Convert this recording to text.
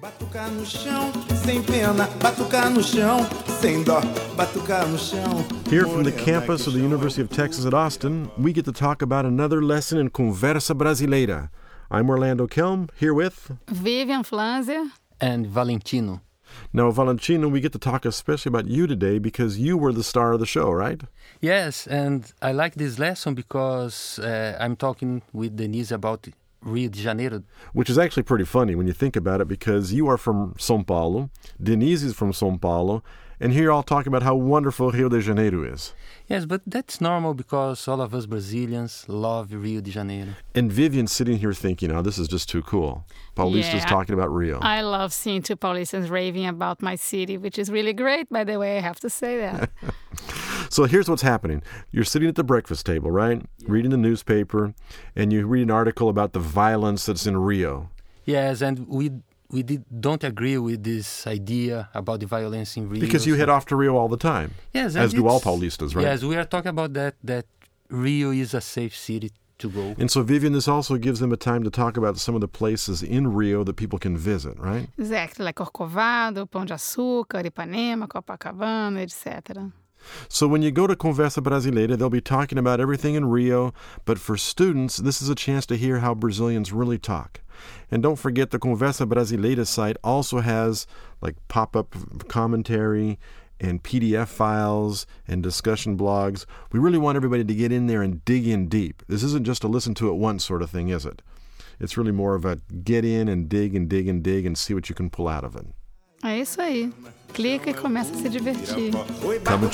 Batucar no chão, sem pena, batucar no chão, sem dó, batucar no chão. Here from the campus of the University of Texas at Austin, we get to talk about another lesson in Conversa Brasileira. I'm Orlando Kelm, here with. Vivian Flanzer. and Valentino. Now, Valentino, we get to talk especially about you today because you were the star of the show, right? Yes, and I like this lesson because uh, I'm talking with Denise about Rio de Janeiro. Which is actually pretty funny when you think about it because you are from São Paulo, Denise is from São Paulo, and here you're all talking about how wonderful Rio de Janeiro is. Yes, but that's normal because all of us Brazilians love Rio de Janeiro. And Vivian's sitting here thinking, oh, this is just too cool. Paulista's Yeah. talking about Rio. I love seeing two Paulistans raving about my city, which is really great, by the way. I have to say that. So here's what's happening. You're sitting at the breakfast table, right? Reading the newspaper, and you read an article about the violence that's in Rio. Yes, and we we did, don't agree with this idea about the violence in Rio. Because you so- head off to Rio all the time. yes, as do all Paulistas, right? Yes, we are talking about that. That Rio is a safe city to go. And so, Vivian, this also gives them a time to talk about some of the places in Rio that people can visit, right? exactly, like Corcovado, Pão de Açúcar, Ipanema, Copacabana, etc. So, when you go to Conversa Brasileira, they'll be talking about everything in Rio, but for students, this is a chance to hear how Brazilians really talk. And don't forget, the Conversa Brasileira site also has like pop up commentary and PDF files and discussion blogs. We really want everybody to get in there and dig in deep. This isn't just a listen to it once sort of thing, is it? It's really more of a get in and dig and dig and dig and see what you can pull out of it. É isso aí. Clica e começa a se divertir. Oi, Come and